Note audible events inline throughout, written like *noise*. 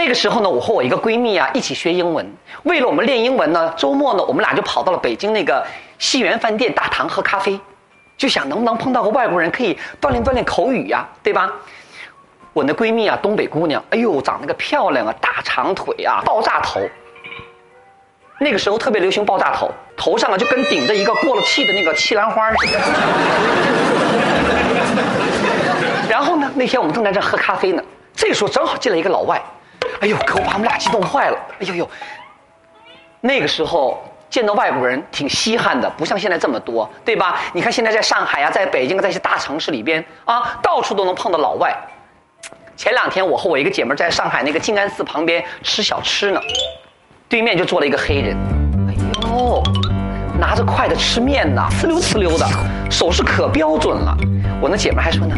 那个时候呢，我和我一个闺蜜啊一起学英文。为了我们练英文呢，周末呢，我们俩就跑到了北京那个西园饭店大堂喝咖啡，就想能不能碰到个外国人，可以锻炼锻炼口语呀，对吧？我那闺蜜啊，东北姑娘，哎呦，长那个漂亮啊，大长腿啊，爆炸头。那个时候特别流行爆炸头，头上啊就跟顶着一个过了气的那个气兰花似的。然后呢，那天我们正在这喝咖啡呢，这时候正好进来一个老外，哎呦，可我把我们俩激动坏了，哎呦呦。那个时候见到外国人挺稀罕的，不像现在这么多，对吧？你看现在在上海啊，在北京，在一些大城市里边啊，到处都能碰到老外。前两天我和我一个姐妹在上海那个静安寺旁边吃小吃呢。对面就坐了一个黑人，哎呦，拿着筷子吃面呢，呲溜呲溜的，手势可标准了。我那姐们还说呢，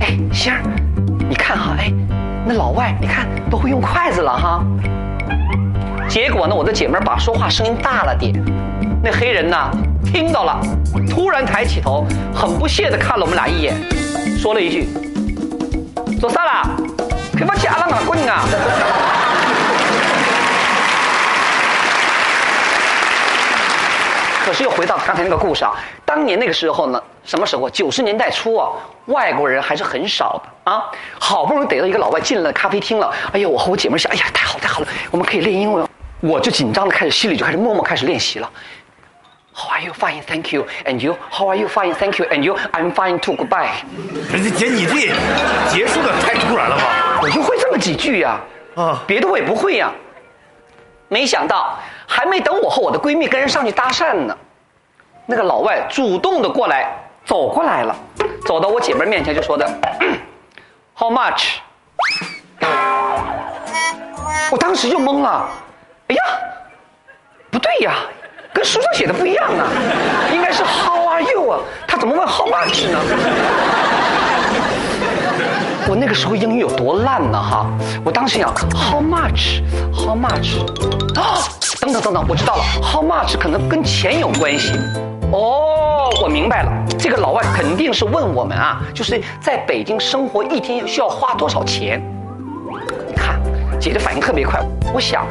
哎，星儿，你看哈，哎，那老外你看都会用筷子了哈。结果呢，我的姐妹把说话声音大了点，那黑人呢听到了，突然抬起头，很不屑的看了我们俩一眼，说了一句：“做啥啦？给我家了啊，滚啊！”可是又回到刚才那个故事啊，当年那个时候呢，什么时候？九十年代初啊，外国人还是很少的啊。好不容易逮到一个老外进了咖啡厅了，哎呀，我和我姐妹想，哎呀，太好太好了，我们可以练英文。我就紧张的开始，心里就开始默默开始练习了。How are you? Fine, thank you. And you? How are you? Fine, thank you. And you? I'm fine too. Goodbye. 人家姐，你这结束的太突然了吧？我就会这么几句呀，啊，别的我也不会呀。没想到。还没等我和我的闺蜜跟人上去搭讪呢，那个老外主动的过来走过来了，走到我姐妹面前就说的，How much？我当时就懵了，哎呀，不对呀，跟书上写的不一样啊，应该是 How are you 啊，他怎么问 How much 呢？我那个时候英语有多烂呢哈！我当时想，How much？How much？啊，等等等等，我知道了，How much 可能跟钱有关系。哦，我明白了，这个老外肯定是问我们啊，就是在北京生活一天需要花多少钱。你看，姐姐反应特别快。我想，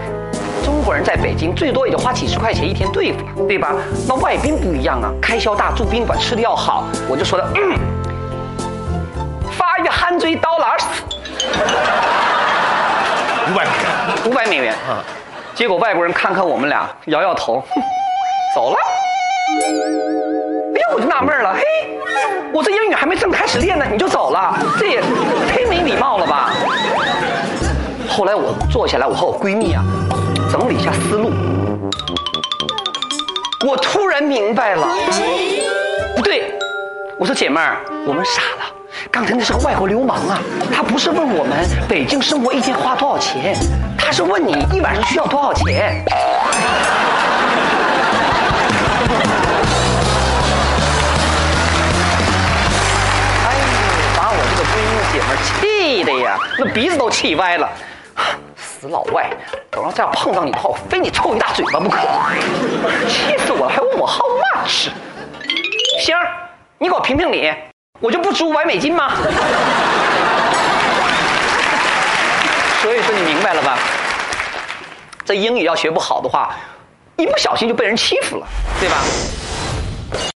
中国人在北京最多也就花几十块钱一天对付了，对吧？那外宾不一样啊，开销大，住宾馆，吃的要好。我就说的。一憨 *laughs* 嘴刀拉屎，五百美元，五百美元啊！结果外国人看看我们俩，摇摇头，*laughs* 走了。哎呀，我就纳闷了，嘿，我这英语还没正开始练呢，你就走了，这也忒没礼貌了吧？后来我坐下来，我和我闺蜜啊，整理一下思路，我突然明白了，不对，我说姐妹儿，我们傻了。刚才那是个外国流氓啊！他不是问我们北京生活一天花多少钱，他是问你一晚上需要多少钱。哎呦，把我这个闺蜜姐们气的呀，那鼻子都气歪了。死老外，等要再碰到你的话，我非你抽一大嘴巴不可！气死我了，还问我 how much？星儿，你给我评评理。我就不值五百美金吗？所以说你明白了吧？这英语要学不好的话，一不小心就被人欺负了，对吧？